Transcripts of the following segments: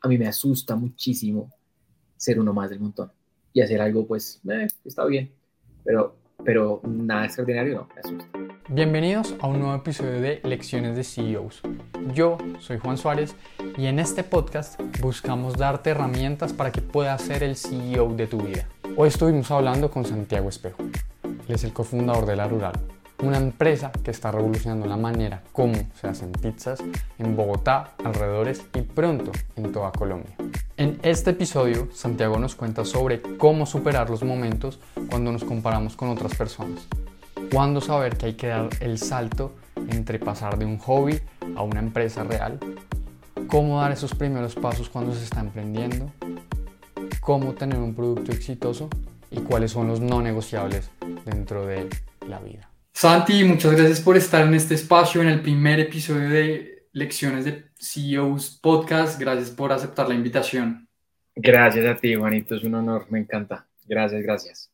a mí me asusta muchísimo ser uno más del montón y hacer algo, pues, eh, está bien, pero, pero nada extraordinario no, me asusta. Bienvenidos a un nuevo episodio de Lecciones de CEOs. Yo soy Juan Suárez y en este podcast buscamos darte herramientas para que puedas ser el CEO de tu vida. Hoy estuvimos hablando con Santiago Espejo. Él es el cofundador de La Rural, una empresa que está revolucionando la manera como se hacen pizzas en Bogotá, alrededores y pronto en toda Colombia. En este episodio, Santiago nos cuenta sobre cómo superar los momentos cuando nos comparamos con otras personas, cuándo saber que hay que dar el salto entre pasar de un hobby a una empresa real, cómo dar esos primeros pasos cuando se está emprendiendo, cómo tener un producto exitoso y cuáles son los no negociables dentro de la vida. Santi, muchas gracias por estar en este espacio, en el primer episodio de Lecciones de CEOs Podcast. Gracias por aceptar la invitación. Gracias a ti, Juanito, es un honor, me encanta. Gracias, gracias.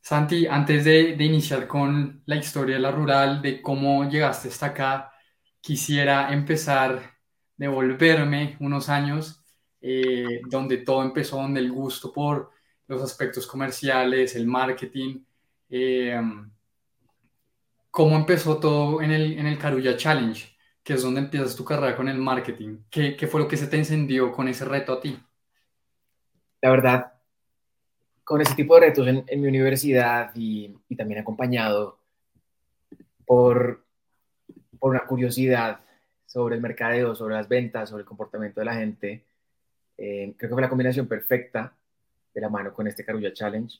Santi, antes de, iniciar con la historia de la rural, de cómo llegaste hasta acá, quisiera empezar de volverme unos años eh, donde todo empezó, donde el gusto por los aspectos comerciales, el marketing, eh, ¿Cómo empezó todo en el, en el Carulla Challenge? Que es donde empiezas tu carrera con el marketing. ¿Qué, ¿Qué, fue lo que se te encendió con ese reto a ti? La verdad, con ese tipo de retos en, en mi universidad y, y, también acompañado por, por una curiosidad sobre el mercadeo, sobre las ventas, sobre el comportamiento de la gente, eh, creo que fue la combinación perfecta de la mano con este Carulla Challenge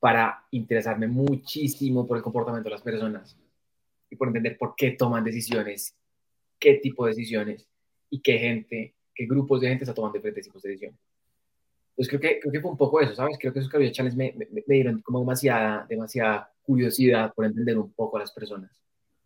para interesarme muchísimo por el comportamiento de las personas y por entender por qué toman decisiones, qué tipo de decisiones y qué gente, qué grupos de gente está tomando diferentes tipos de decisiones. Entonces creo que, creo que fue un poco eso, ¿sabes? Creo que esos Carulla Challenge me, me, dieron como demasiada, demasiada curiosidad por entender un poco a las personas.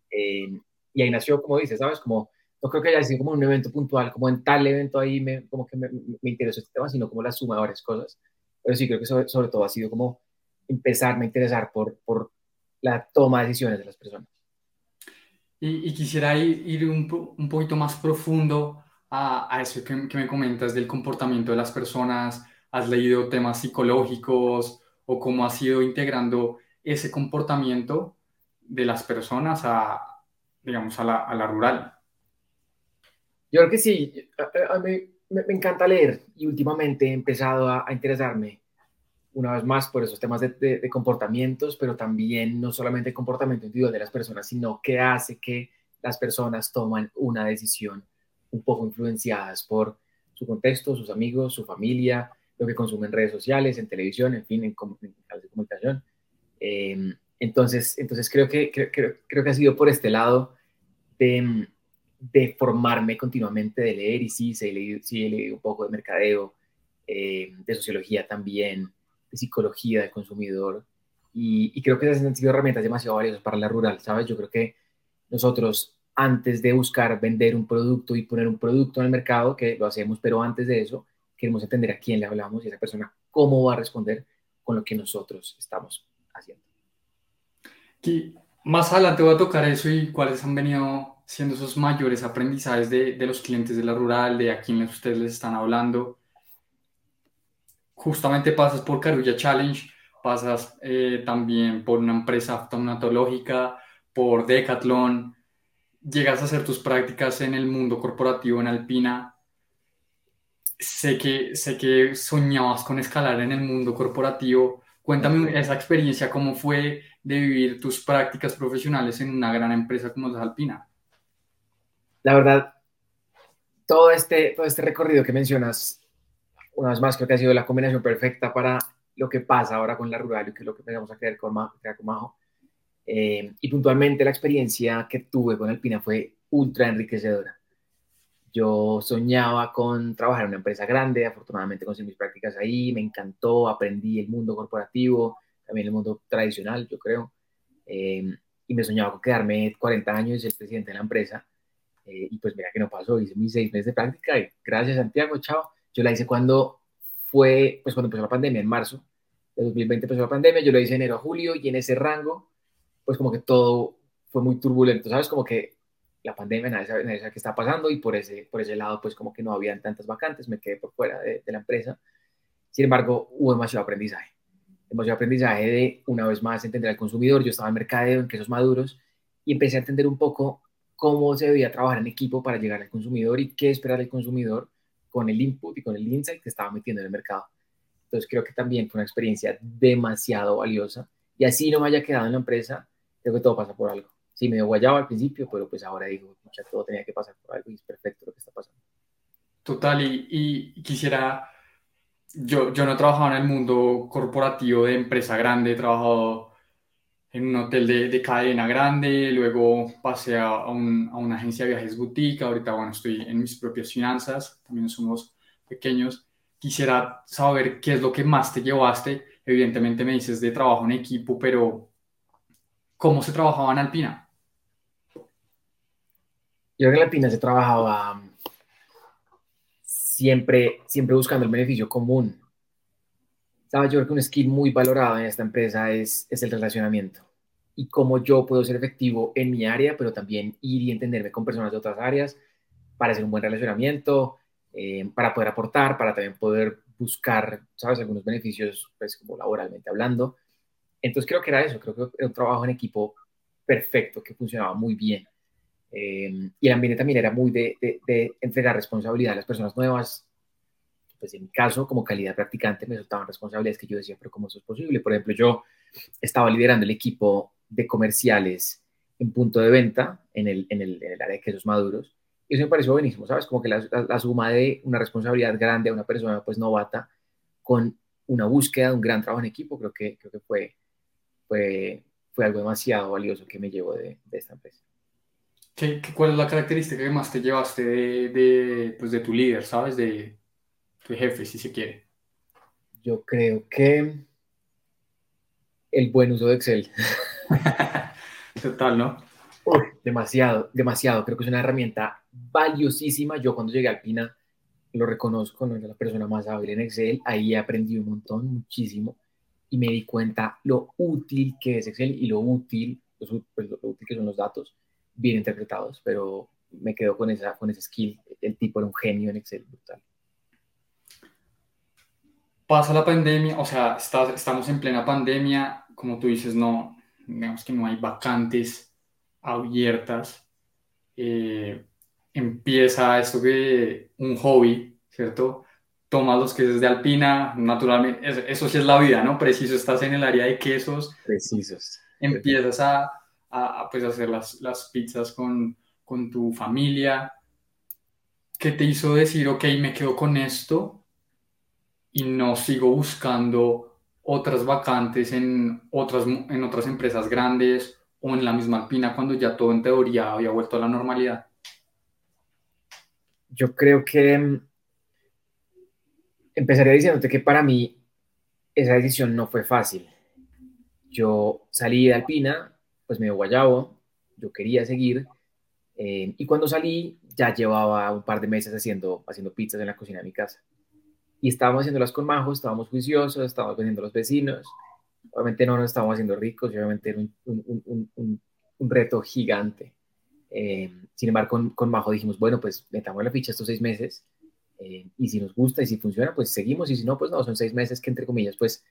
Eh, y ahí nació, como dices, ¿sabes? Como, no creo que haya sido como un evento puntual, como en tal evento ahí me, como que me, me interesó este tema, sino como la suma de varias cosas. Pero sí, creo que sobre, sobre todo ha sido como empezarme a interesar por, por la toma de decisiones de las personas. Y, quisiera ir, ir un, un, poquito más profundo a, a eso que, que, me comentas del comportamiento de las personas. ¿Has leído temas psicológicos o cómo has ido integrando ese comportamiento de las personas a, digamos, a la, a la rural? Yo creo que sí. A, mí me, me, encanta leer y últimamente he empezado a, a interesarme una vez más por esos temas de, comportamientos, pero también no solamente el comportamiento individual de las personas, sino qué hace que las personas toman una decisión un poco influenciadas por su contexto, sus amigos, su familia, lo que consumen en redes sociales, en televisión, en fin, en, de comunicación. Em, entonces, entonces creo, que, creo, creo, que ha sido por este lado de, de formarme continuamente, de leer, y sí, sí, he leído, sí, he leído un poco de mercadeo, eh, de sociología también, de psicología del consumidor. Y, creo que esas han sido herramientas demasiado valiosas para la rural, ¿sabes? Yo creo que nosotros, antes de buscar vender un producto y poner un producto en el mercado, que lo hacemos, pero antes de eso, queremos entender a quién le hablamos y esa persona cómo va a responder con lo que nosotros estamos haciendo. Y más adelante voy a tocar eso y cuáles han venido siendo esos mayores aprendizajes de, de los clientes de la rural, de a quiénes ustedes les están hablando justamente pasas por Carulla Challenge, pasas eh, también por una empresa traumatológica, por Decathlon, llegas a hacer tus prácticas en el mundo corporativo en Alpina. Sé que, sé que soñabas con escalar en el mundo corporativo. Cuéntame esa experiencia, cómo fue de vivir tus prácticas profesionales en una gran empresa como es Alpina. La verdad, todo este, todo este recorrido que mencionas una vez más, creo que ha sido la combinación perfecta para lo que pasa ahora con la rural y que es lo que empezamos a crear con Majo. Eh, y puntualmente la experiencia que tuve con Alpina fue ultra enriquecedora. Yo soñaba con trabajar en una empresa grande, afortunadamente conseguí mis prácticas ahí, me encantó, aprendí el mundo corporativo, también el mundo tradicional, yo creo, eh, y me soñaba con quedarme 40 años y ser presidente de la empresa, eh, y pues mira que no pasó, hice mis seis meses de práctica y gracias Santiago, chao. Yo la hice cuando fue, pues cuando empezó la pandemia, en marzo de 2020 empezó la pandemia, yo lo hice enero a julio y en ese rango, pues como que todo fue muy turbulento, ¿sabes? Como que la pandemia, nadie sabe, qué está pasando y por ese, por ese lado, pues como que no habían tantas vacantes, me quedé por fuera de, la empresa. Sin embargo, hubo demasiado aprendizaje. Demasiado aprendizaje de, una vez más, entender al consumidor. Yo estaba en mercadeo, en quesos maduros, y empecé a entender un poco cómo se debía trabajar en equipo para llegar al consumidor y qué esperar del consumidor con el input y con el insight que estaba metiendo en el mercado. Entonces creo que también fue una experiencia demasiado valiosa y así no me haya quedado en la empresa, creo que todo pasa por algo. Sí, me guayaba al principio, pero pues ahora digo, ya todo tenía que pasar por algo y es perfecto lo que está pasando. Total, y, y quisiera, yo, yo no he trabajado en el mundo corporativo de empresa grande, he trabajado en un hotel de, de cadena grande, luego pasé a, una agencia de viajes boutique, ahorita bueno, estoy en mis propias finanzas, también somos pequeños. Quisiera saber qué es lo que más te llevaste. Evidentemente me dices de trabajo en equipo, pero ¿cómo se trabajaba en Alpina? Yo creo que en Alpina se trabajaba siempre, siempre buscando el beneficio común. Sabes, yo creo que un skill muy valorado en esta empresa es, es el relacionamiento y cómo yo puedo ser efectivo en mi área, pero también ir y entenderme con personas de otras áreas para hacer un buen relacionamiento, eh, para poder aportar, para también poder buscar, ¿sabes?, algunos beneficios, pues, como laboralmente hablando. Entonces creo que era eso, creo que era un trabajo en equipo perfecto, que funcionaba muy bien. Eh, y el ambiente también era muy de, de, de, entregar responsabilidad a las personas nuevas. Pues en mi caso, como calidad practicante, me soltaban responsabilidades que yo decía, pero ¿cómo eso es posible? Por ejemplo, yo estaba liderando el equipo de comerciales en punto de venta en el, en el, en el área de quesos maduros. Y eso me pareció buenísimo, ¿sabes? Como que la, la, suma de una responsabilidad grande a una persona pues novata con una búsqueda de un gran trabajo en equipo, creo que, creo que fue, fue, fue algo demasiado valioso que me llevó de, de esta empresa. ¿Qué, ¿Cuál es la característica que más te llevaste de, de, pues de tu líder, ¿sabes? De tu jefe, si se quiere. Yo creo que el buen uso de Excel. Total, ¿no? demasiado, demasiado. Creo que es una herramienta valiosísima. Yo cuando llegué a Alpina lo reconozco, no era la persona más hábil en Excel. Ahí aprendí un montón, muchísimo. Y me di cuenta lo útil que es Excel y lo útil, pues, lo útil que son los datos bien interpretados. Pero me quedo con esa, con ese skill. El tipo era un genio en Excel, brutal. Pasa la pandemia, o sea, estamos en plena pandemia, como tú dices, no, digamos que no hay vacantes abiertas, eh, empieza esto que un hobby, ¿cierto? Tomas los quesos de Alpina, naturalmente, eso, sí es la vida, ¿no? Preciso, estás en el área de quesos. Precisos. Empiezas a, a, pues, hacer las, las pizzas con, con tu familia. ¿Qué te hizo decir, ok, me quedo con esto y no sigo buscando otras vacantes en otras, en otras empresas grandes o en la misma Alpina cuando ya todo en teoría había vuelto a la normalidad? Yo creo que mm, empezaría diciéndote que para mí esa decisión no fue fácil. Yo salí de Alpina, pues me dio guayabo, yo quería seguir, eh, y cuando salí ya llevaba un par de meses haciendo, haciendo pizzas en la cocina de mi casa y estábamos haciéndolas con Majo, estábamos juiciosos, estábamos vendiendo los vecinos. Obviamente no nos estábamos haciendo ricos, obviamente era un, un, un, un reto gigante. Eh, sin embargo, con, con, Majo dijimos, bueno, pues metamos la ficha estos seis meses eh, y si nos gusta y si funciona, pues seguimos y si no, pues no, son seis meses que entre comillas, pues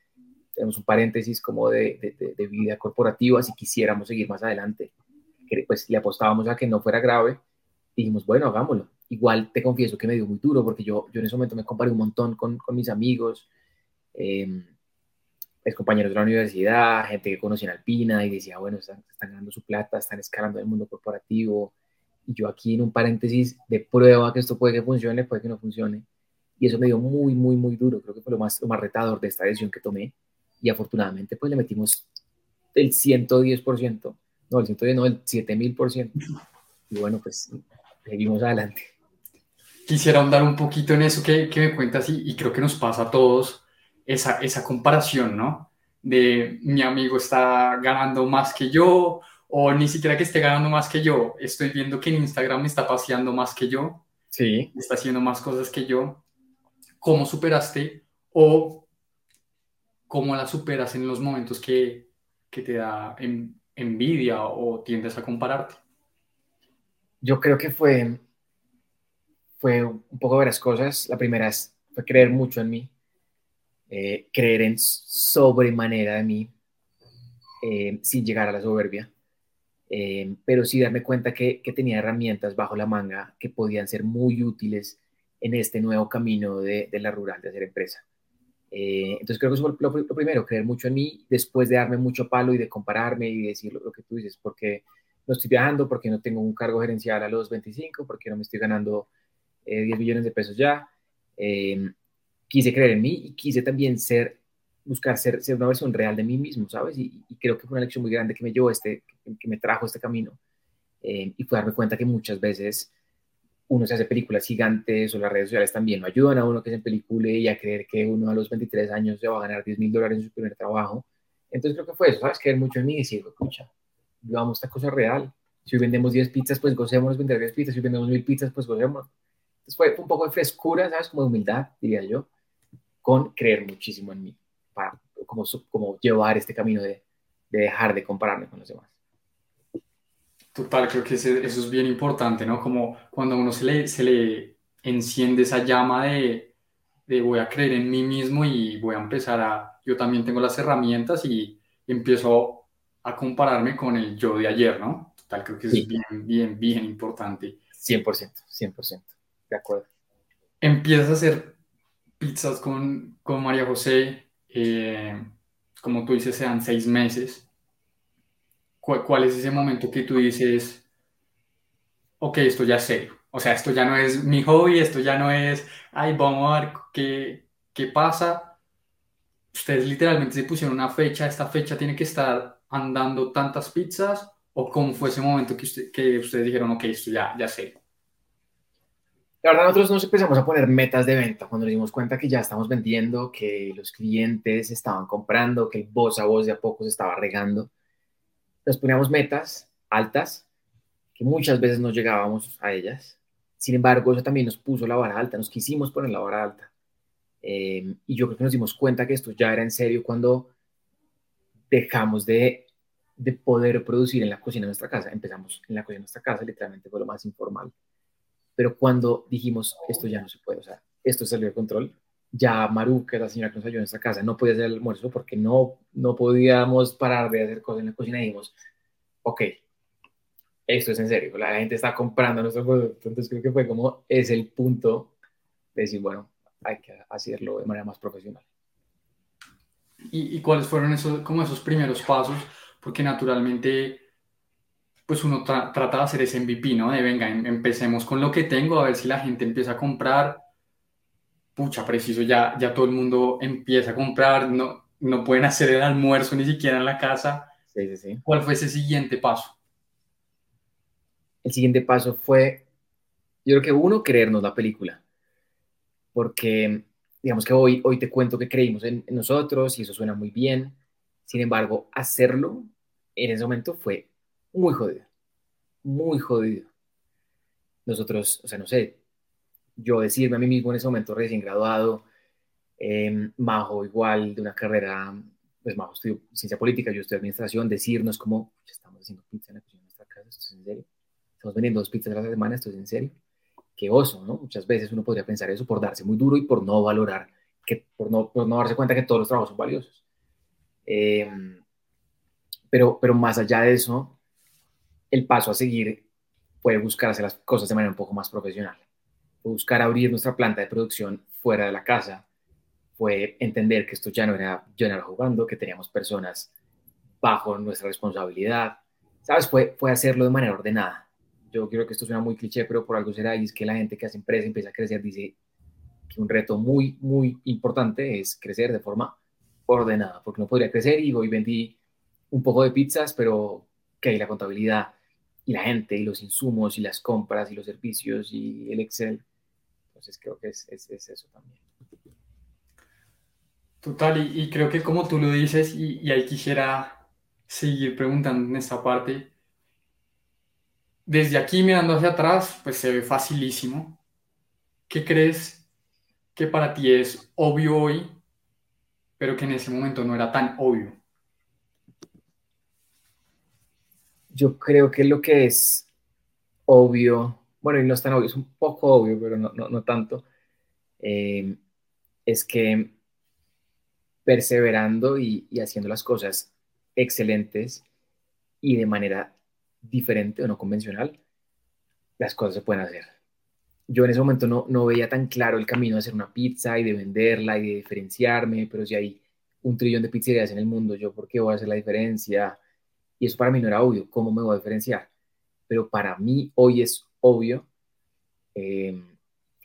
tenemos un paréntesis como de, de, de vida corporativa si quisiéramos seguir más adelante. Que, pues le apostábamos a que no fuera grave, dijimos, bueno, hagámoslo igual te confieso que me dio muy duro porque yo, yo en ese momento me comparé un montón con, con mis amigos, eh, compañeros de la universidad, gente que conocí en Alpina y decía, bueno, están, están ganando su plata, están escalando el mundo corporativo. Y yo aquí en un paréntesis de prueba que esto puede que funcione, puede que no funcione. Y eso me dio muy, muy, muy duro. Creo que fue lo más, lo más retador de esta decisión que tomé. Y afortunadamente, pues le metimos el 110%, no, el 110, no, el 7000%. Y bueno, pues seguimos adelante quisiera ahondar un poquito en eso que, que me cuentas y, y, creo que nos pasa a todos, esa, esa comparación, ¿no? De mi amigo está ganando más que yo o ni siquiera que esté ganando más que yo, estoy viendo que en Instagram me está paseando más que yo, sí. está haciendo más cosas que yo. ¿Cómo superaste o cómo la superas en los momentos que, que te da envidia o tiendes a compararte? Yo creo que fue, fue un poco varias cosas. La primera es, fue creer mucho en mí, eh, creer en sobremanera de mí, eh, sin llegar a la soberbia, eh, pero sí darme cuenta que, que, tenía herramientas bajo la manga que podían ser muy útiles en este nuevo camino de, de la rural, de hacer empresa. entonces creo que eso fue lo, lo, primero, creer mucho en mí, después de darme mucho palo y de compararme y decir lo, lo que tú dices, porque no estoy viajando, porque no tengo un cargo gerencial a los 25, porque no me estoy ganando 10 millones de pesos ya. quise creer en mí y quise también ser buscar ser, ser una versión real de mí mismo, ¿sabes? Y, creo que fue una lección muy grande que me llevó este, que, me trajo este camino. Eh, y fue darme cuenta que muchas veces uno se hace películas gigantes o las redes sociales también no ayudan a uno que se pelicule y a creer que uno a los 23 años se va a ganar 10 mil dólares en su primer trabajo. Entonces creo que fue eso, ¿sabes? Creer mucho en mí y decir, escucha, vamos esta cosa real. Si hoy vendemos 10 pizzas, pues gocémonos vender 10 pizzas. Si hoy vendemos 1000 pizzas, pues gocémonos. Entonces fue un poco de frescura, ¿sabes? Como de humildad, diría yo, con creer muchísimo en mí para como, como llevar este camino de, de dejar de compararme con los demás. Total, creo que eso es bien importante, ¿no? Como cuando uno se le, se le enciende esa llama de, de, voy a creer en mí mismo y voy a empezar a, yo también tengo las herramientas y, empiezo a compararme con el yo de ayer, ¿no? Total, creo que es bien, bien, bien importante. 100%, 100%, de acuerdo. Empiezas a hacer pizzas con, con María José, eh, como tú dices, sean seis meses, ¿cuál, es ese momento que tú dices, ok, esto ya es serio? O sea, esto ya no es mi hobby, esto ya no es, ay, vamos a ver qué, qué pasa. Ustedes literalmente se pusieron una fecha, esta fecha tiene que estar andando tantas pizzas, o cómo fue ese momento que, usted, que ustedes dijeron, ok, esto ya, ya sé. La verdad, nosotros nos empezamos a poner metas de venta cuando nos dimos cuenta que ya estamos vendiendo, que los clientes estaban comprando, que el voz a voz de a poco se estaba regando. Nos poníamos metas altas, que muchas veces no llegábamos a ellas. Sin embargo, eso también nos puso la vara alta, nos quisimos poner la vara alta. Eh, y yo creo que nos dimos cuenta que esto ya era en serio cuando dejamos de, de poder producir en la cocina de nuestra casa. Empezamos en la cocina de nuestra casa, literalmente fue lo más informal pero cuando dijimos, esto ya no se puede, o sea, esto salió de control, ya Maru, que es la señora que nos ayudó en esta casa, no podía hacer el almuerzo porque no, no podíamos parar de hacer cosas en la cocina y dijimos, ok, esto es en serio, la gente está comprando nuestro producto, entonces creo que fue como, es el punto de decir, bueno, hay que hacerlo de manera más profesional. ¿Y, y cuáles fueron esos, como esos primeros pasos? Porque naturalmente pues uno trata de hacer ese MVP, ¿no? De venga, em, empecemos con lo que tengo, a ver si la gente empieza a comprar. Pucha, preciso, ya, ya todo el mundo empieza a comprar, no, no pueden hacer el almuerzo ni siquiera en la casa. Sí, sí, sí. ¿Cuál fue ese siguiente paso? El siguiente paso fue, yo creo que uno, creernos la película. Porque, digamos que hoy, hoy te cuento que creímos en, en nosotros y eso suena muy bien. Sin embargo, hacerlo en ese momento fue muy jodido, muy jodido. Nosotros, o sea, no sé, yo decirme a mí mismo en ese momento recién graduado, eh, Majo igual de una carrera, pues Majo estudió ciencia política, yo estudié administración, decirnos como, estamos haciendo pizza en la cocina de nuestra casa, esto es en serio, estamos vendiendo dos pizzas a la semana, esto es en serio, qué oso, ¿no? Muchas veces uno podría pensar eso por darse muy duro y por no valorar, que, por, no, por no darse cuenta que todos los trabajos son valiosos. Eh, pero, pero más allá de eso, el paso a seguir fue buscar hacer las cosas de manera un poco más profesional. Buscar abrir nuestra planta de producción fuera de la casa. Fue entender que esto ya no era yo no era jugando, que teníamos personas bajo nuestra responsabilidad. ¿Sabes? Fue, fue hacerlo de manera ordenada. Yo creo que esto suena muy cliché, pero por algo será, y es que la gente que hace empresa empieza a crecer, dice que un reto muy, muy importante es crecer de forma ordenada, porque no podría crecer y hoy vendí un poco de pizzas, pero que hay la contabilidad, y la gente y los insumos y las compras y los servicios y el Excel. Entonces creo que es, es, eso también. Total, y, y, creo que como tú lo dices, y, y, ahí quisiera seguir preguntando en esta parte, desde aquí mirando hacia atrás, pues se ve facilísimo. ¿Qué crees que para ti es obvio hoy, pero que en ese momento no era tan obvio? Yo creo que lo que es obvio, bueno, y no es tan obvio, es un poco obvio, pero no, no, tanto, eh, es que perseverando y, y, haciendo las cosas excelentes y de manera diferente o no convencional, las cosas se pueden hacer. Yo en ese momento no, no veía tan claro el camino de hacer una pizza y de venderla y de diferenciarme, pero si hay un trillón de pizzerías en el mundo, yo por qué voy a hacer la diferencia? Y eso para mí no era obvio, ¿cómo me voy a diferenciar? Pero para mí hoy es obvio, eh,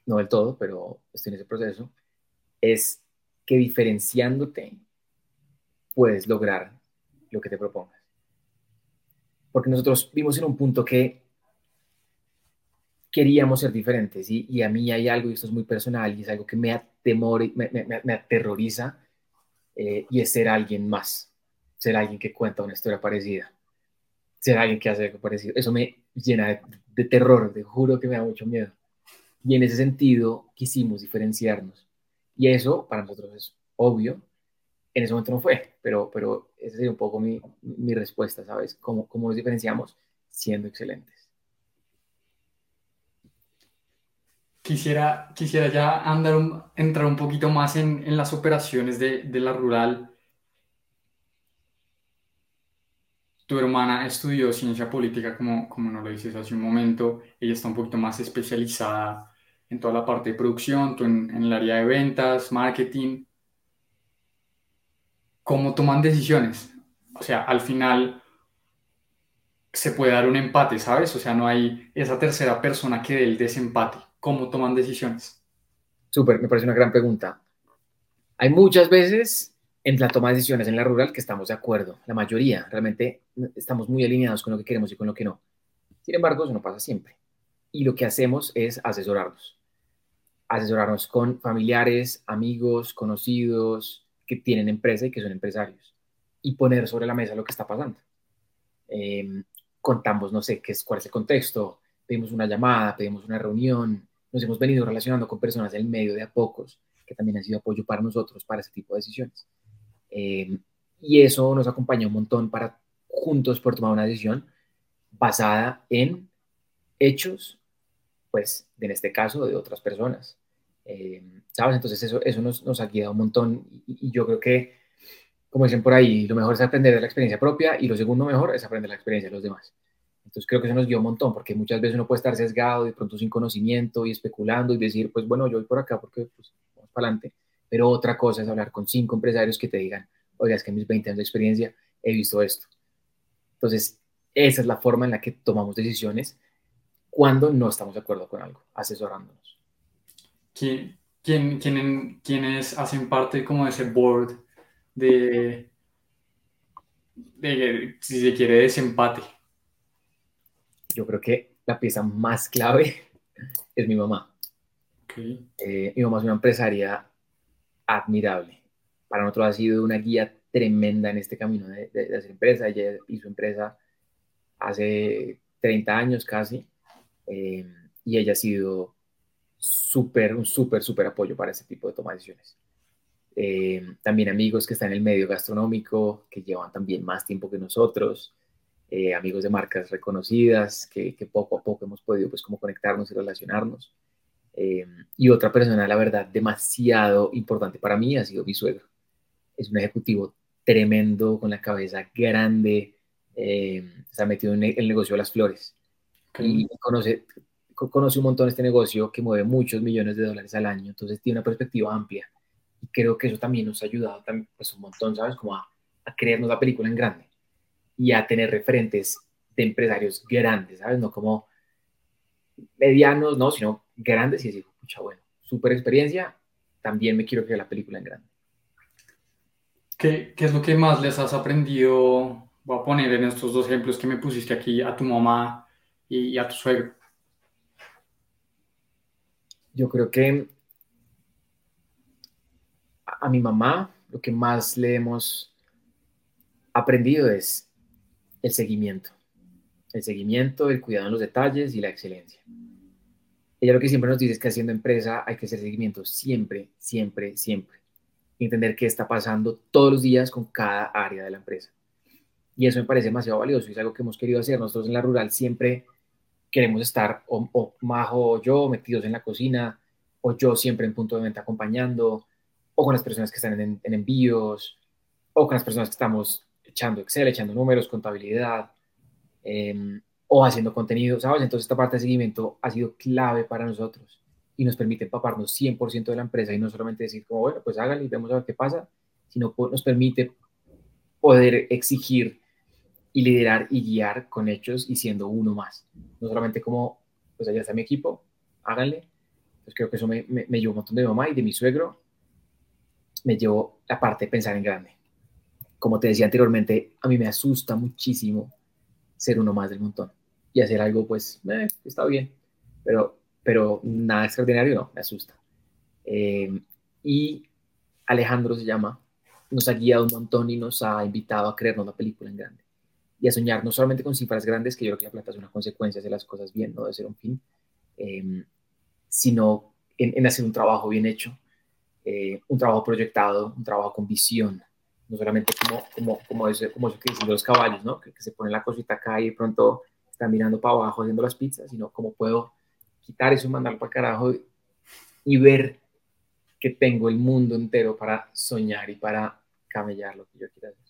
no del todo, pero estoy en ese proceso, es que diferenciándote puedes lograr lo que te propongas. Porque nosotros vimos en un punto que queríamos ser diferentes y, a mí hay algo, y esto es muy personal, y es algo que me, atemor, me, aterroriza, eh, y es ser alguien más, ser alguien que cuenta una historia parecida, ser alguien que hace algo parecido. Eso me llena de, terror, te juro que me da mucho miedo. Y en ese sentido quisimos diferenciarnos. Y eso para nosotros es obvio. En ese momento no fue, pero, pero esa sería un poco mi, mi respuesta, ¿sabes? ¿Cómo, ¿Cómo nos diferenciamos? Siendo excelentes. Quisiera, quisiera ya andar entrar un poquito más en, en las operaciones de, de, la rural. Tu hermana estudió ciencia política, como, como nos lo dices hace un momento. Ella está un poquito más especializada en toda la parte de producción, tú en, en el área de ventas, marketing. ¿Cómo toman decisiones? O sea, al final se puede dar un empate, ¿sabes? O sea, no hay esa tercera persona que dé el desempate cómo toman decisiones? Súper, me parece una gran pregunta. Hay muchas veces en la toma de decisiones en la rural que estamos de acuerdo, la mayoría, realmente estamos muy alineados con lo que queremos y con lo que no. Sin embargo, eso no pasa siempre. Y lo que hacemos es asesorarnos. Asesorarnos con familiares, amigos, conocidos que tienen empresa y que son empresarios. Y poner sobre la mesa lo que está pasando. Em, contamos, no sé, qué es, cuál es el contexto, pedimos una llamada, pedimos una reunión, nos hemos venido relacionando con personas del medio de a pocos, que también han sido apoyo para nosotros para ese tipo de decisiones. Eh, y eso nos acompaña un montón para juntos por tomar una decisión basada en hechos, pues en este caso de otras personas. Eh, ¿Sabes? Entonces eso, eso nos, nos ha guiado un montón y, yo creo que, como dicen por ahí, lo mejor es aprender de la experiencia propia y lo segundo mejor es aprender la experiencia de los demás. Entonces creo que eso nos dio un montón, porque muchas veces uno puede estar sesgado, de pronto sin conocimiento y especulando y decir, pues bueno, yo voy por acá porque pues, vamos para adelante. Pero otra cosa es hablar con cinco empresarios que te digan, oiga, es que en mis 20 años de experiencia he visto esto. Entonces, esa es la forma en la que tomamos decisiones cuando no estamos de acuerdo con algo, asesorándonos. ¿Quién, quién, quién, ¿Quiénes hacen parte como de ese board de, de si se quiere, desempate? yo creo que la pieza más clave es mi mamá. Eh, mi mamá es una empresaria admirable. Para nosotros ha sido una guía tremenda en este camino de, hacer empresa. Ella hizo empresa hace 30 años casi eh, y ella ha sido súper, un súper, súper apoyo para este tipo de toma de decisiones. Eh, también amigos que están en el medio gastronómico, que llevan también más tiempo que nosotros. Eh, amigos de marcas reconocidas, que, poco a poco hemos podido pues como conectarnos y relacionarnos. Eh, y otra persona, la verdad, demasiado importante para mí ha sido mi suegro. Es un ejecutivo tremendo, con la cabeza grande, eh, está metido en el negocio de las flores. Y conoce, conoce un montón este negocio que mueve muchos millones de dólares al año, entonces tiene una perspectiva amplia. Y creo que eso también nos ha ayudado también, pues, un montón, ¿sabes? Como a, a creernos la película en grande y a tener referentes de empresarios grandes, ¿sabes? No como medianos, no, sino grandes y decir, pucha, bueno, super experiencia, también me quiero crear la película en grande. ¿Qué, ¿Qué, es lo que más les has aprendido? Voy a poner en estos dos ejemplos que me pusiste aquí a tu mamá y, a tu suegro. Yo creo que a mi mamá lo que más le hemos aprendido es el seguimiento. El seguimiento, el cuidado en los detalles y la excelencia. Ella lo que siempre nos dice es que haciendo empresa hay que hacer seguimiento siempre, siempre, siempre. Entender qué está pasando todos los días con cada área de la empresa. Y eso me parece demasiado valioso y es algo que hemos querido hacer. Nosotros en la rural siempre queremos estar o, Majo o yo metidos en la cocina, o yo siempre en punto de venta acompañando, o con las personas que están en, envíos, o con las personas que estamos echando Excel, echando números, contabilidad, em, o haciendo contenido, ¿sabes? Entonces esta parte de seguimiento ha sido clave para nosotros y nos permite empaparnos 100% de la empresa y no solamente decir como, bueno, pues háganlo y vemos a ver qué pasa, sino nos permite poder exigir y liderar y guiar con hechos y siendo uno más. No solamente como, pues allá está mi equipo, háganle. Pues creo que eso me, me, llevó un montón de mi mamá y de mi suegro. Me llevó la parte de pensar en grande. Como te decía anteriormente, a mí me asusta muchísimo ser uno más del montón y hacer algo, pues, eh, está bien, pero, pero nada extraordinario no, me asusta. Eh, y Alejandro se llama, nos ha guiado un montón y nos ha invitado a creernos una película en grande y a soñar no solamente con cifras grandes, que yo creo que la plata es una consecuencia de las cosas bien, no de ser un fin, em, sino en, hacer un trabajo bien hecho, eh, un trabajo proyectado, un trabajo con visión, no solamente como, como, como, eso, como eso que dicen los caballos, ¿no? Que, se pone la cosita acá y de pronto están mirando para abajo haciendo las pizzas, sino cómo puedo quitar eso, mandarlo para carajo y, y ver que tengo el mundo entero para soñar y para camellar lo que yo quiera hacer.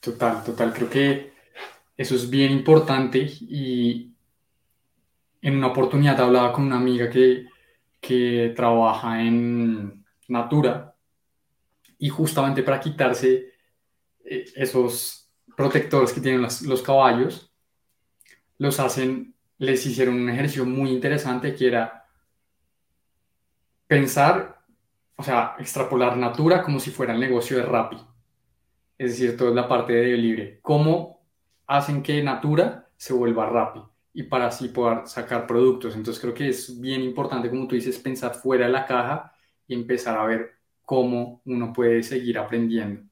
Total, total. Creo que eso es bien importante y en una oportunidad hablaba con una amiga que, que trabaja en Natura y justamente para quitarse eh, esos protectores que tienen los, los caballos, los hacen, les hicieron un ejercicio muy interesante que era pensar, o sea, extrapolar Natura como si fuera el negocio de Rappi es decir, toda la parte de libre. ¿Cómo hacen que Natura se vuelva rápido y para así poder sacar productos? Entonces creo que es bien importante, como tú dices, pensar fuera de la caja y empezar a ver cómo uno puede seguir aprendiendo.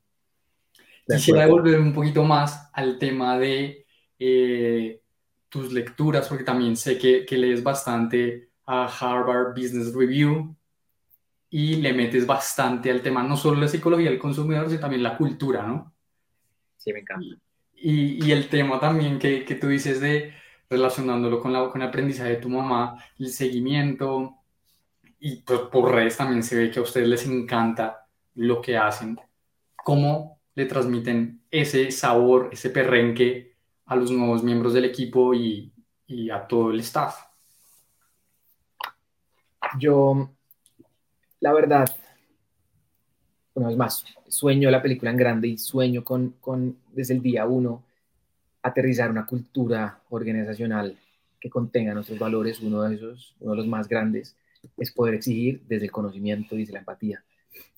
Quisiera devolver un poquito más al tema de eh, tus lecturas, porque también sé que, que lees bastante a Harvard Business Review, y le metes bastante al tema, no solo la psicología del consumidor, sino también la cultura, ¿no? Sí, me encanta. Y, y el tema también que, que, tú dices de relacionándolo con, la, con el aprendizaje de tu mamá, el seguimiento, y pues por redes también se ve que a ustedes les encanta lo que hacen. ¿Cómo le transmiten ese sabor, ese perrenque a los nuevos miembros del equipo y, y a todo el staff? Yo la verdad, una vez más, sueño la película en grande y sueño con, con desde el día uno aterrizar una cultura organizacional que contenga nuestros valores. Uno de esos, uno de los más grandes, es poder exigir desde el conocimiento y desde la empatía.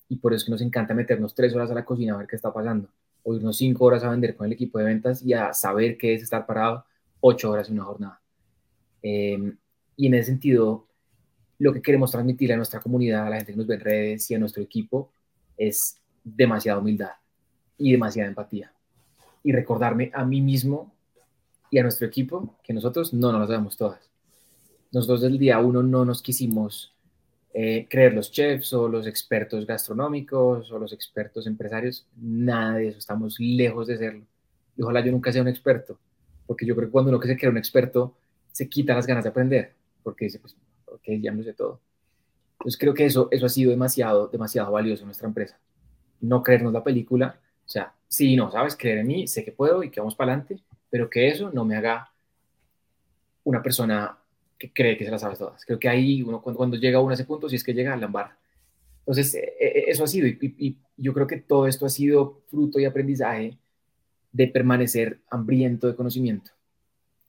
Y por eso es que nos encanta meternos tres horas a la cocina a ver qué está pasando, o irnos cinco horas a vender con el equipo de ventas y a saber qué es estar parado ocho horas en una jornada. Eh, y en ese sentido, lo que queremos transmitir a nuestra comunidad, a la gente que nos ve en redes y a nuestro equipo es demasiada humildad y demasiada empatía. Y recordarme a mí mismo y a nuestro equipo que nosotros no nos las damos todas. Nosotros del día uno no nos quisimos eh, creer los chefs o los expertos gastronómicos o los expertos empresarios, nada de eso, estamos lejos de serlo. Y ojalá yo nunca sea un experto, porque yo creo que cuando uno que se crea un experto, se quita las ganas de aprender, porque dice, pues porque ya no sé todo. Entonces creo que eso, eso ha sido demasiado, demasiado valioso en nuestra empresa. No creernos la película, o sea, sí, no, sabes, creer en mí, sé que puedo y que vamos para adelante, pero que eso no me haga una persona que cree que se las sabe todas. Creo que ahí uno cuando, cuando llega uno a ese punto, si es que llega a. Entonces, eh, eh, eso ha sido, y, yo creo que todo esto ha sido fruto y aprendizaje de permanecer hambriento de conocimiento.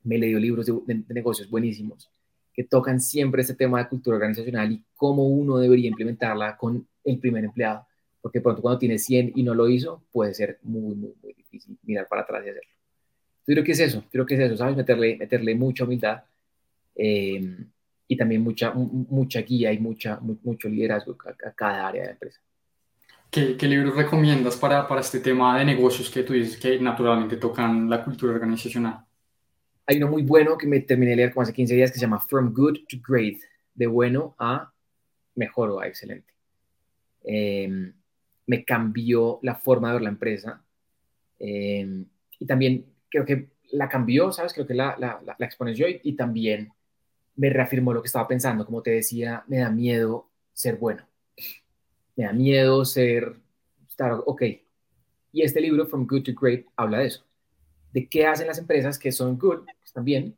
Me leído libros de negocios buenísimos que tocan siempre este tema de cultura organizacional y cómo uno debería implementarla con el primer empleado, porque pronto cuando tiene 100 y no lo hizo, puede ser muy, muy, muy difícil mirar para atrás y hacerlo. Yo creo que es eso, creo que es eso, ¿sabes? Meterle, meterle mucha humildad eh, y también mucha, mucha guía y mucha, mucho liderazgo a, cada área de la empresa. ¿Qué, ¿Qué, libros recomiendas para, para este tema de negocios que tú dices que naturalmente tocan la cultura organizacional? Hay uno muy bueno que me terminé de leer como hace 15 días que se llama From Good to Great, de bueno a mejor o a excelente. Em, me cambió la forma de ver la empresa em, y también creo que la cambió, ¿sabes? Creo que la, la, la, exponencia y, y también me reafirmó lo que estaba pensando. Como te decía, me da miedo ser bueno. Me da miedo ser, estar, ok. Y este libro, From Good to Great, habla de eso. De qué hacen las empresas que son good, que están bien,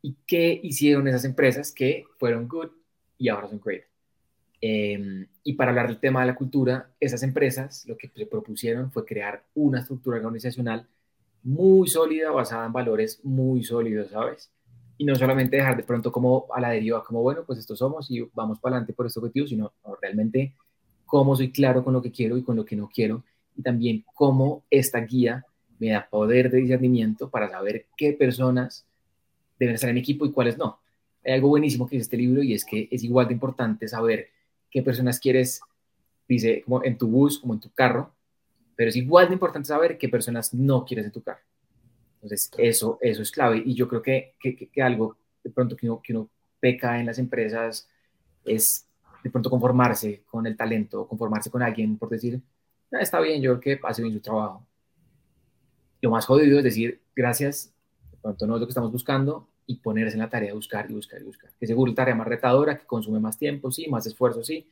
y qué hicieron esas empresas que fueron good y ahora son great. Em, y para hablar del tema de la cultura, esas empresas lo que se propusieron fue crear una estructura organizacional muy sólida, basada en valores muy sólidos, ¿sabes? Y no solamente dejar de pronto como a la deriva, como bueno, pues esto somos y vamos para adelante por este objetivo, sino realmente cómo soy claro con lo que quiero y con lo que no quiero, y también cómo esta guía me da poder de discernimiento para saber qué personas deben estar en equipo y cuáles no. Hay algo buenísimo que dice este libro y es que es igual de importante saber qué personas quieres, dice, como en tu bus, como en tu carro, pero es igual de importante saber qué personas no quieres en tu carro. Entonces, eso, eso es clave. Y yo creo que, que, algo de pronto que uno, que uno peca en las empresas es de pronto conformarse con el talento, conformarse con alguien por decir, ah, está bien, yo creo que hace bien su trabajo. Lo más jodido es decir, gracias, de pronto no es lo que estamos buscando, y ponerse en la tarea de buscar y buscar y buscar. Que seguro la tarea más retadora, que consume más tiempo, sí, más esfuerzo, sí,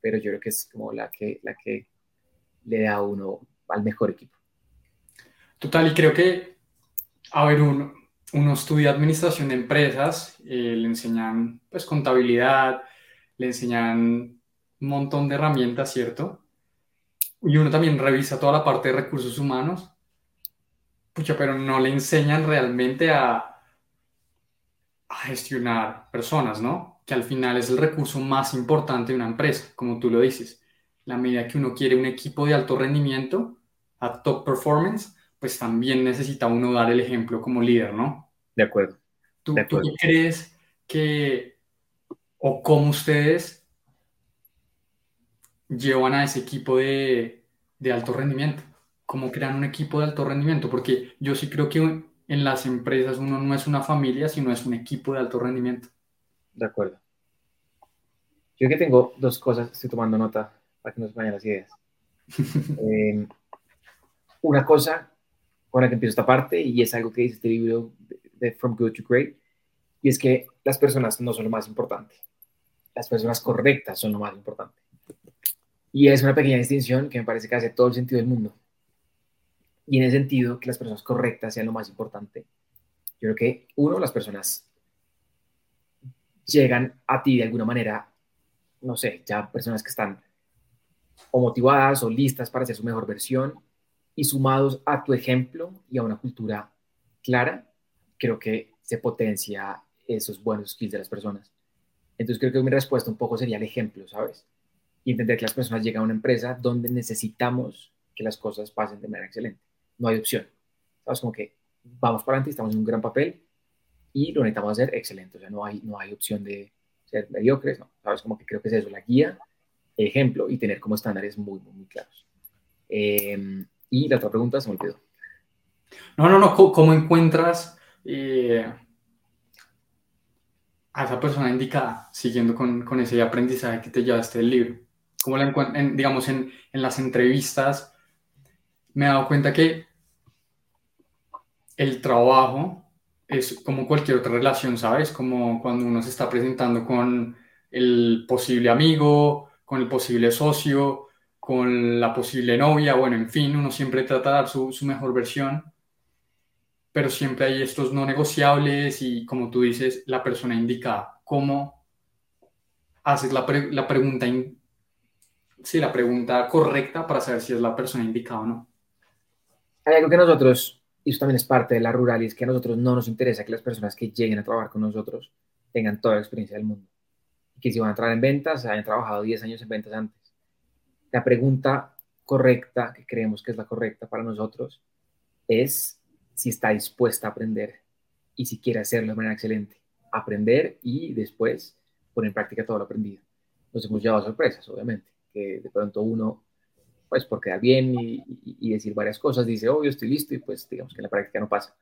pero yo creo que es como la que, la que le da a uno al mejor equipo. Total, y creo que, a ver, uno, uno estudia administración de empresas, eh, le enseñan pues contabilidad, le enseñan un montón de herramientas, ¿cierto? Y uno también revisa toda la parte de recursos humanos, pucha, pero no le enseñan realmente a, a gestionar personas, ¿no? Que al final es el recurso más importante de una empresa, como tú lo dices. La medida que uno quiere un equipo de alto rendimiento, a top performance, pues también necesita uno dar el ejemplo como líder, ¿no? De acuerdo. ¿Tú, crees que, o cómo ustedes llevan a ese equipo de, de alto rendimiento? ¿Cómo crean un equipo de alto rendimiento? Porque yo sí creo que en las empresas uno no es una familia, sino es un equipo de alto rendimiento. De acuerdo. Yo que tengo dos cosas, estoy tomando nota para que nos vayan las ideas. Em, una cosa con la que empiezo esta parte, y es algo que dice este libro de From Good to Great, y es que las personas no son lo más importante. Las personas correctas son lo más importante. Y es una pequeña distinción que me parece que hace todo el sentido del mundo y en ese sentido que las personas correctas sean lo más importante. Yo creo que, uno, las personas llegan a ti de alguna manera, no sé, ya personas que están o motivadas o listas para hacer su mejor versión y sumados a tu ejemplo y a una cultura clara, creo que se potencia esos buenos skills de las personas. Entonces creo que mi respuesta un poco sería el ejemplo, ¿sabes? Y entender que las personas llegan a una empresa donde necesitamos que las cosas pasen de manera excelente no hay opción. ¿Sabes? Como que vamos para adelante, estamos en un gran papel y lo necesitamos hacer excelente. O sea, no hay, no hay opción de ser mediocres, ¿no? ¿Sabes? Como que creo que es eso, la guía, ejemplo y tener como estándares muy, muy, claros. Em, y la otra pregunta se me olvidó. No, no, no, ¿cómo, encuentras eh, a esa persona indicada siguiendo con, con, ese aprendizaje que te llevaste del libro? ¿Cómo la encuentras, digamos, en, en las entrevistas? me he dado cuenta que el trabajo es como cualquier otra relación, ¿sabes? Como cuando uno se está presentando con el posible amigo, con el posible socio, con la posible novia, bueno, en fin, uno siempre trata de dar su, mejor versión, pero siempre hay estos no negociables y como tú dices, la persona indicada. ¿Cómo haces la, pregunta, sí, la pregunta correcta para saber si es la persona indicada o no? hay algo que nosotros, y eso también es parte de la rural, y es que a nosotros no nos interesa que las personas que lleguen a trabajar con nosotros tengan toda la experiencia del mundo. Y que si van a entrar en ventas, hayan trabajado 10 años en ventas antes. La pregunta correcta, que creemos que es la correcta para nosotros, es si está dispuesta a aprender y si quiere hacerlo de manera excelente. Aprender y después poner en práctica todo lo aprendido. Nos hemos llevado sorpresas, obviamente, que de pronto uno pues por quedar bien y, decir varias cosas, dice, oh, yo estoy listo y pues digamos que en la práctica no pasa.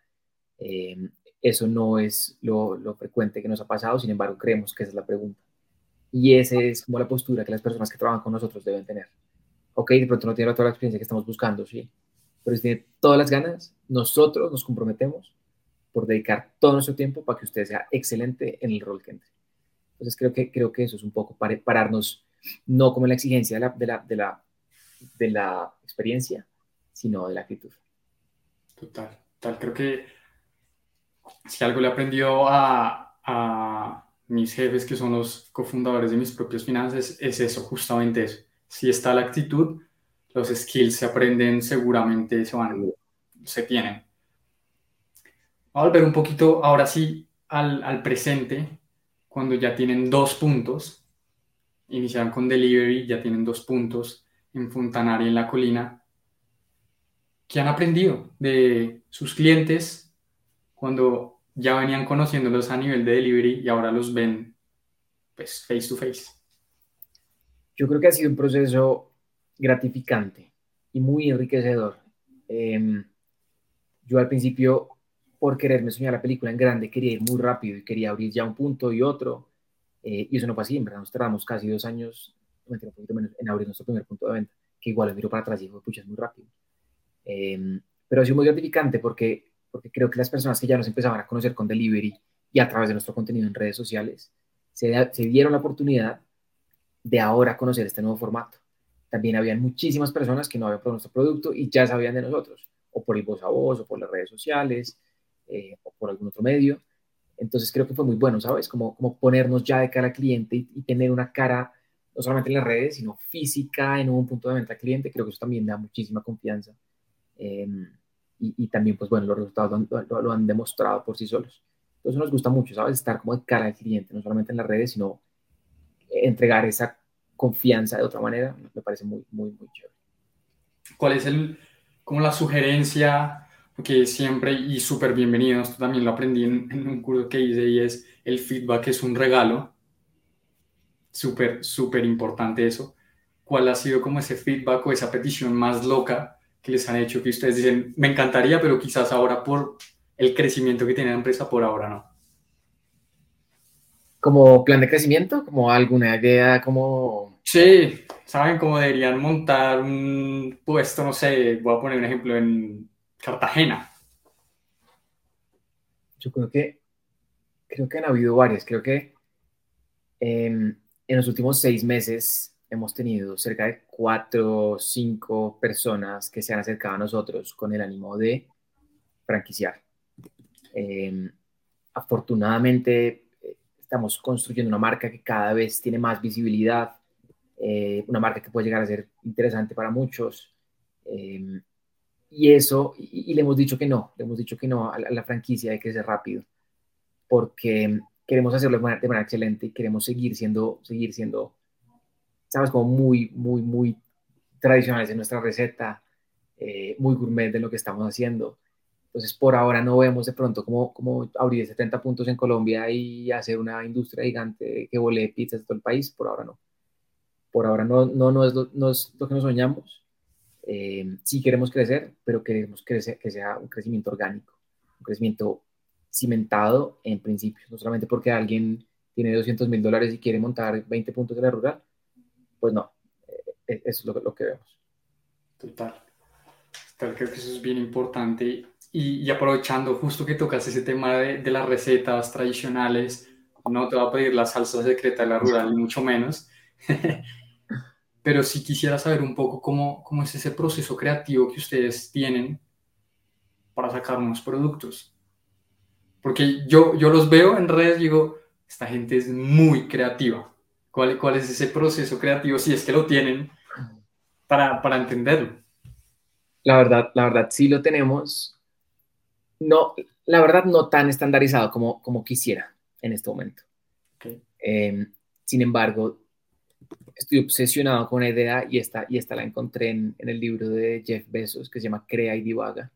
Eh, eso no es lo, frecuente que nos ha pasado, sin embargo creemos que esa es la pregunta. Y esa es como la postura que las personas que trabajan con nosotros deben tener. Ok, de pronto no tiene toda la experiencia que estamos buscando, sí, pero si tiene todas las ganas, nosotros nos comprometemos por dedicar todo nuestro tiempo para que usted sea excelente en el rol que entre. Entonces creo que, creo que eso es un poco para pararnos, no como la exigencia de la, de la, de la, de la experiencia, sino de la actitud. Total, total. Creo que si algo le aprendió a, a mis jefes, que son los cofundadores de mis propias finanzas, es eso, justamente eso. Si está la actitud, los skills se aprenden seguramente, se van, se tienen. Vamos a volver un poquito ahora sí al, al presente, cuando ya tienen dos puntos. Iniciaron con delivery, ya tienen dos puntos en Fontanari, en la colina. ¿Qué han aprendido de sus clientes cuando ya venían conociéndolos a nivel de delivery y ahora los ven pues face to face? Yo creo que ha sido un proceso gratificante y muy enriquecedor. Em, yo al principio, por quererme soñar la película en grande, quería ir muy rápido y quería abrir ya un punto y otro. Eh, y eso no fue así, en verdad. Nos tardamos casi dos años, un poquito menos, en abrir nuestro primer punto de venta, que igual lo miro para atrás y digo, pucha, es muy rápido. Em, pero ha sido muy gratificante porque, porque creo que las personas que ya nos empezaban a conocer con delivery y a través de nuestro contenido en redes sociales, se, se dieron la oportunidad de ahora conocer este nuevo formato. También habían muchísimas personas que no habían probado nuestro producto y ya sabían de nosotros, o por el voz a voz, o por las redes sociales, eh, o por algún otro medio. Entonces creo que fue muy bueno, ¿sabes? Como, como ponernos ya de cara al cliente y, tener una cara, no solamente en las redes, sino física en un punto de venta al cliente. Creo que eso también da muchísima confianza. Em, y, también, pues bueno, los resultados lo han, demostrado por sí solos. Entonces nos gusta mucho, ¿sabes? Estar como de cara al cliente, no solamente en las redes, sino entregar esa confianza de otra manera, me parece muy, muy, muy chévere. ¿Cuál es el, como la sugerencia, que siempre y súper bienvenido, esto también lo aprendí en, un curso que hice y es el feedback es un regalo, súper, súper importante eso. ¿Cuál ha sido como ese feedback o esa petición más loca que les han hecho que ustedes dicen, me encantaría, pero quizás ahora por el crecimiento que tiene la empresa, por ahora no? Como plan de crecimiento, como alguna idea, como... Sí, saben cómo deberían montar un puesto, no sé, voy a poner un ejemplo en Cartagena. Yo creo que, creo que han habido varias, creo que em, en los últimos seis meses hemos tenido cerca de cuatro o cinco personas que se han acercado a nosotros con el ánimo de franquiciar. Em, afortunadamente estamos construyendo una marca que cada vez tiene más visibilidad, eh, una marca que puede llegar a ser interesante para muchos. Em, y eso, y, le hemos dicho que no, le hemos dicho que no a la, franquicia de crecer rápido, porque queremos hacerlo de manera, excelente y queremos seguir siendo, seguir siendo, sabes, como muy, muy, muy tradicionales en nuestra receta, eh, muy gourmet de lo que estamos haciendo. Entonces, por ahora no vemos de pronto cómo, cómo abrir 70 puntos en Colombia y hacer una industria gigante que vole pizzas de todo el país. Por ahora no. Por ahora no, no, no, es, lo, no es lo que nos soñamos. Eh, sí queremos crecer, pero queremos crecer, que sea un crecimiento orgánico, un crecimiento cimentado en principios, no solamente porque alguien tiene 200 mil dólares y quiere montar 20 puntos de la rural, pues no, eh, eso es lo, lo que vemos. Total. Total, creo que eso es bien importante y, aprovechando justo que tocas ese tema de, de, las recetas tradicionales, no te voy a pedir la salsa secreta de la rural, ni mucho menos, pero sí quisiera saber un poco cómo, cómo es ese proceso creativo que ustedes tienen para sacar unos productos. Porque yo, yo los veo en redes y digo, esta gente es muy creativa. ¿Cuál, ¿Cuál es ese proceso creativo, si es que lo tienen, para, para entenderlo? La verdad, la verdad, sí lo tenemos no, la verdad, no tan estandarizado como, como quisiera en este momento. Em, sin embargo, estoy obsesionado con la idea y esta, y esta la encontré en, el libro de Jeff Bezos que se llama Crea y Divaga,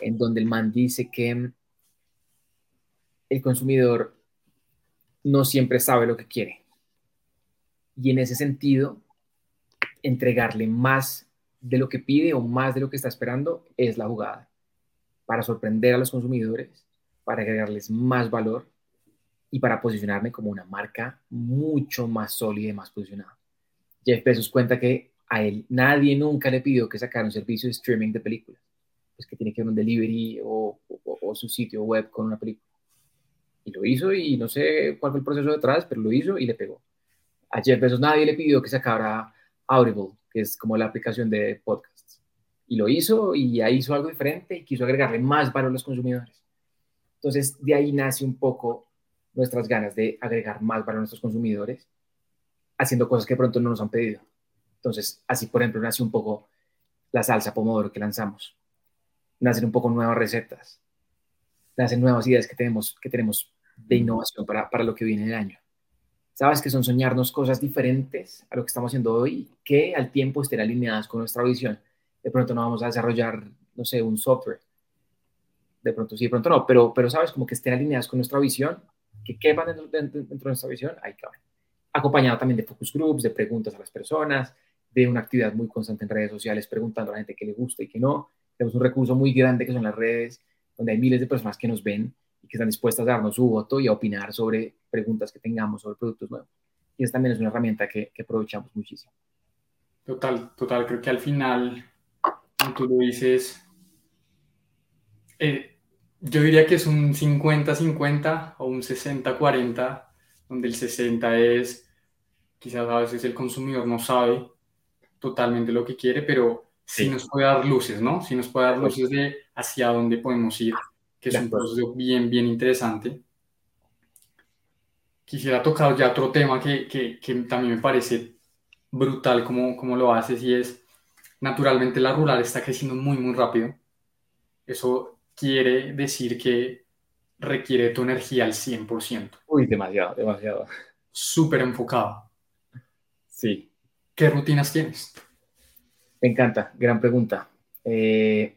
en donde el man dice que el consumidor no siempre sabe lo que quiere. Y en ese sentido, entregarle más de lo que pide o más de lo que está esperando es la jugada para sorprender a los consumidores, para agregarles más valor y para posicionarme como una marca mucho más sólida y más posicionada. Jeff Bezos cuenta que a él nadie nunca le pidió que sacara un servicio de streaming de películas. pues que tiene que ver un delivery o, o, su sitio web con una película. Y lo hizo y no sé cuál fue el proceso detrás, pero lo hizo y le pegó. A Jeff Bezos nadie le pidió que sacara Audible, que es como la aplicación de podcasts. Y lo hizo y ahí hizo algo diferente y quiso agregarle más valor a los consumidores. Entonces, de ahí nace un poco nuestras ganas de agregar más valor a nuestros consumidores, haciendo cosas que pronto no nos han pedido. Entonces, así, por ejemplo, nace un poco la salsa pomodoro que lanzamos. Nacen un poco nuevas recetas. Nacen nuevas ideas que tenemos, que tenemos de innovación para, para lo que viene el año. Sabes que son soñarnos cosas diferentes a lo que estamos haciendo hoy, que al tiempo estén alineadas con nuestra visión. De pronto no vamos a desarrollar, no sé, un software. De pronto sí, de pronto no, pero, pero sabes, como que estén alineadas con nuestra visión, que quepan dentro, dentro, de nuestra visión, ahí caben. Acompañado también de focus groups, de preguntas a las personas, de una actividad muy constante en redes sociales, preguntando a la gente qué le gusta y qué no. Tenemos un recurso muy grande que son las redes, donde hay miles de personas que nos ven y que están dispuestas a darnos su voto y a opinar sobre preguntas que tengamos sobre productos nuevos. Y esa también es una herramienta que, que aprovechamos muchísimo. Total, total. Creo que al final, como tú lo dices, eh, yo diría que es un 50-50 o un 60-40, donde el 60 es, quizás a veces el consumidor no sabe totalmente lo que quiere, pero sí, nos puede dar luces, ¿no? Sí nos puede dar luces de hacia dónde podemos ir que es un proceso bien, bien interesante. Quisiera tocar ya otro tema que, que, que también me parece brutal como, como lo haces y es, naturalmente la rural está creciendo muy, muy rápido. Eso quiere decir que requiere tu energía al 100%. Uy, demasiado, demasiado. Súper enfocado. Sí. ¿Qué rutinas tienes? Me encanta, gran pregunta. Eh,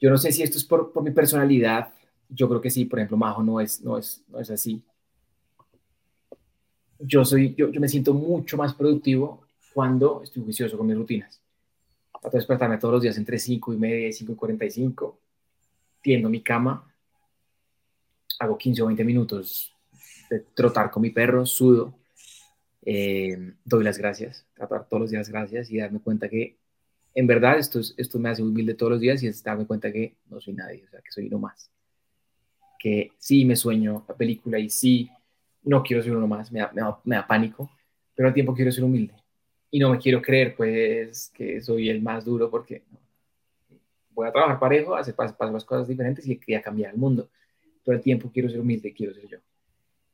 yo no sé si esto es por, por mi personalidad. Yo creo que sí, por ejemplo, Majo no es, no es, no es así. Yo, soy, yo, yo me siento mucho más productivo cuando estoy juicioso con mis rutinas. Trato de despertarme todos los días entre 5 y media y 5 y 45. Tiendo mi cama. Hago 15 o 20 minutos de trotar con mi perro, sudo. Eh, doy las gracias. Dar todos los días gracias y darme cuenta que en verdad esto, esto me hace humilde todos los días y es darme cuenta que no soy nadie, o sea, que soy uno más. Que sí me sueño la película y sí no quiero ser uno más, me da, me da, pánico, pero al tiempo quiero ser humilde. Y no me quiero creer, pues, que soy el más duro porque voy a trabajar parejo, hacer pasar las cosas diferentes y quería cambiar el mundo. Todo el tiempo quiero ser humilde, quiero ser yo.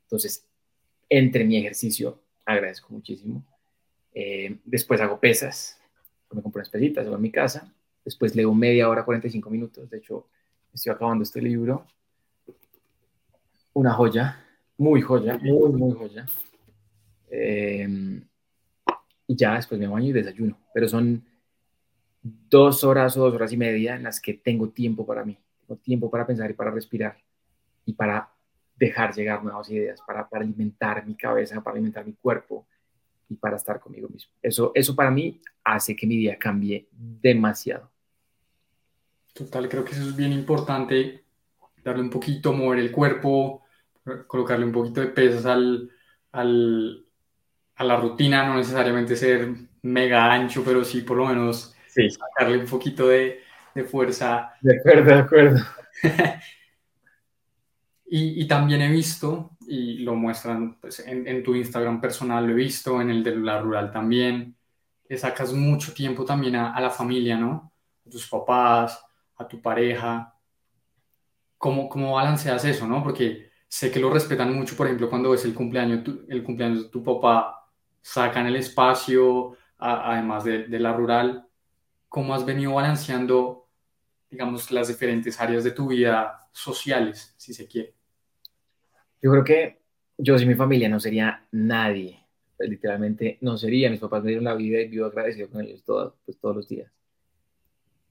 Entonces, entre mi ejercicio, agradezco muchísimo. Eh, después hago pesas, me compro unas pesitas, en mi casa, después leo media hora, 45 minutos, de hecho, estoy acabando este libro, una joya, muy joya, muy, muy joya. Eh, y ya después me baño y desayuno, pero son dos horas o dos horas y media en las que tengo tiempo para mí, tengo tiempo para pensar y para respirar y para dejar llegar nuevas ideas, para, para alimentar mi cabeza, para alimentar mi cuerpo, y para estar conmigo mismo. Eso, eso para mí hace que mi día cambie demasiado. Total, creo que eso es bien importante, darle un poquito, mover el cuerpo, colocarle un poquito de pesas al, al, a la rutina, no necesariamente ser mega ancho, pero sí por lo menos sí. sacarle un poquito de, de fuerza. De acuerdo, de acuerdo. y, y, también he visto y lo muestran pues, en, tu Instagram personal, lo he visto, en el de la rural también. Le sacas mucho tiempo también a, la familia, ¿no? A tus papás, a tu pareja. ¿Cómo, ¿Cómo balanceas eso, no? Porque sé que lo respetan mucho, por ejemplo, cuando es el cumpleaños, el cumpleaños de tu papá, sacan el espacio, además de, de la rural. ¿Cómo has venido balanceando, digamos, las diferentes áreas de tu vida sociales, si se quiere? Yo creo que yo sin mi familia no sería nadie. Literalmente no sería. Mis papás me dieron la vida y vivo agradecido con ellos todos, pues, todos los días.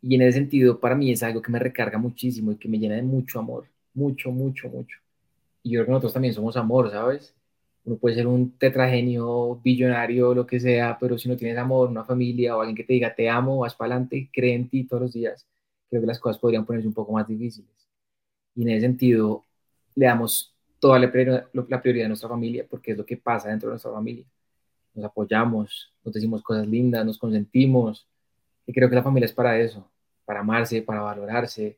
Y en ese sentido, para mí es algo que me recarga muchísimo y que me llena de mucho amor. Mucho, mucho, mucho. Y yo creo que nosotros también somos amor, ¿sabes? Uno puede ser un tetragenio, billonario, lo que sea, pero si no tienes amor, una familia o alguien que te diga te amo, vas para adelante, cree en ti todos los días, creo que las cosas podrían ponerse un poco más difíciles. Y en ese sentido, le damos toda la prioridad, de nuestra familia, porque es lo que pasa dentro de nuestra familia. Nos apoyamos, nos decimos cosas lindas, nos consentimos, y creo que la familia es para eso. para amarse, para valorarse.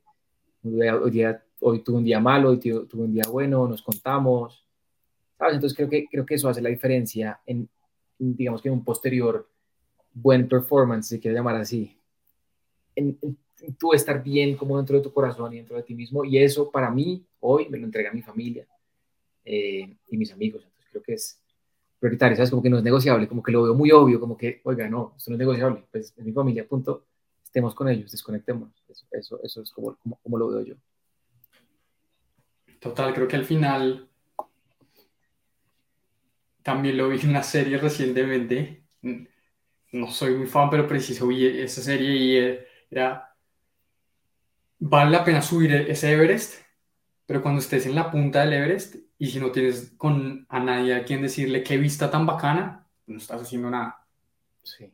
Hoy, día, hoy tuve un día malo, hoy tuve un día bueno, nos contamos. ¿Sabes? Entonces creo que, creo que eso hace la diferencia en, digamos que en un posterior buen performance, si quieres llamar así. En, tú estar bien como dentro de tu corazón y dentro de ti mismo. Y eso para mí hoy me lo entrega mi familia eh, y mis amigos. Entonces creo que es prioritario, ¿sabes? Como que no es negociable, como que lo veo muy obvio, como que, oiga, no, esto no es negociable. Pues es mi familia, punto. Estemos con ellos, desconectemos. Eso, eso, es como, como, como lo veo yo. Total, creo que al final también lo vi en una serie recientemente. No soy muy fan, pero preciso vi esa serie y era vale la pena subir ese Everest, pero cuando estés en la punta del Everest y si no tienes con a nadie a quien decirle qué vista tan bacana, no estás haciendo nada. Sí.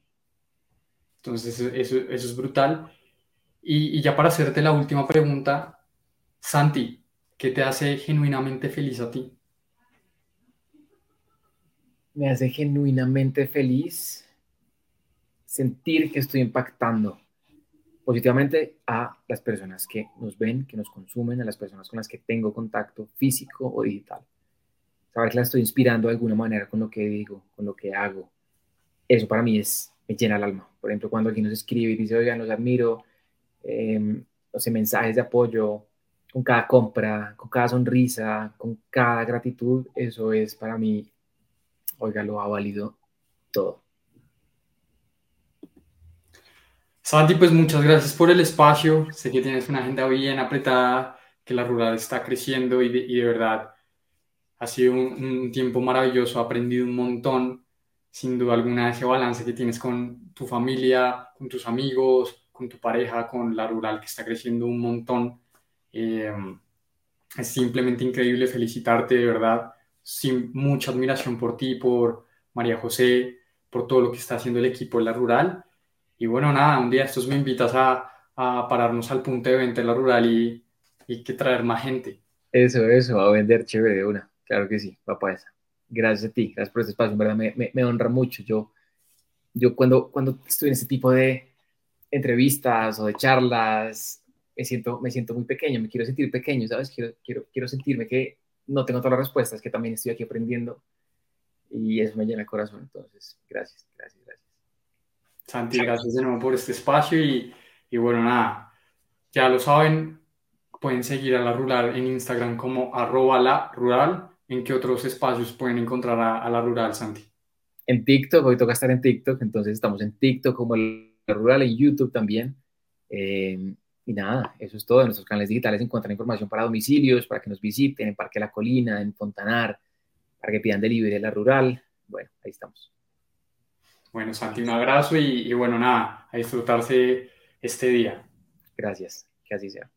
Entonces eso, es brutal. Y, y, ya para hacerte la última pregunta, Santi, ¿qué te hace genuinamente feliz a ti? Me hace genuinamente feliz sentir que estoy impactando positivamente a las personas que nos ven, que nos consumen, a las personas con las que tengo contacto físico o digital. Saber que las estoy inspirando de alguna manera con lo que digo, con lo que hago. Eso para mí es, me llena el alma. Por ejemplo, cuando alguien nos escribe y dice, oigan, los admiro, eh, no sé, mensajes de apoyo, con cada compra, con cada sonrisa, con cada gratitud, eso es para mí, oiga, lo ha valido todo. Santi, pues muchas gracias por el espacio. Sé que tienes una agenda bien apretada, que la rural está creciendo y de, verdad ha sido un, tiempo maravilloso. He aprendido un montón, sin duda alguna, ese balance que tienes con tu familia, con tus amigos, con tu pareja, con la rural que está creciendo un montón. Eh, es simplemente increíble felicitarte, de verdad. Sin mucha admiración por ti, por María José, por todo lo que está haciendo el equipo de la rural y bueno, nada, un día estos me invitas a, a pararnos al punto de venta en la rural y, y, que traer más gente. Eso, eso, a vender chévere de una. Claro que sí, papá esa. Gracias a ti, gracias por este espacio, en verdad me, me, me, honra mucho. Yo, yo cuando, cuando estoy en este tipo de entrevistas o de charlas, me siento, me siento muy pequeño, me quiero sentir pequeño, ¿sabes? Quiero, quiero, quiero sentirme que no tengo todas las respuestas, que también estoy aquí aprendiendo y eso me llena el corazón. Entonces, gracias, gracias, gracias. Santi, gracias de nuevo por este espacio y, y bueno, nada, ya lo saben, pueden seguir a la rural en Instagram como arroba la rural. ¿En qué otros espacios pueden encontrar a, la rural, Santi? En TikTok, hoy toca estar en TikTok, entonces estamos en TikTok como la rural, en YouTube también. Eh, y nada, eso es todo. En nuestros canales digitales encuentran información para domicilios, para que nos visiten en Parque La Colina, en Fontanar, para que pidan delivery de la rural. Bueno, ahí estamos. Bueno, Santi, un abrazo y, y bueno, nada, a disfrutarse este día. Gracias, que así sea.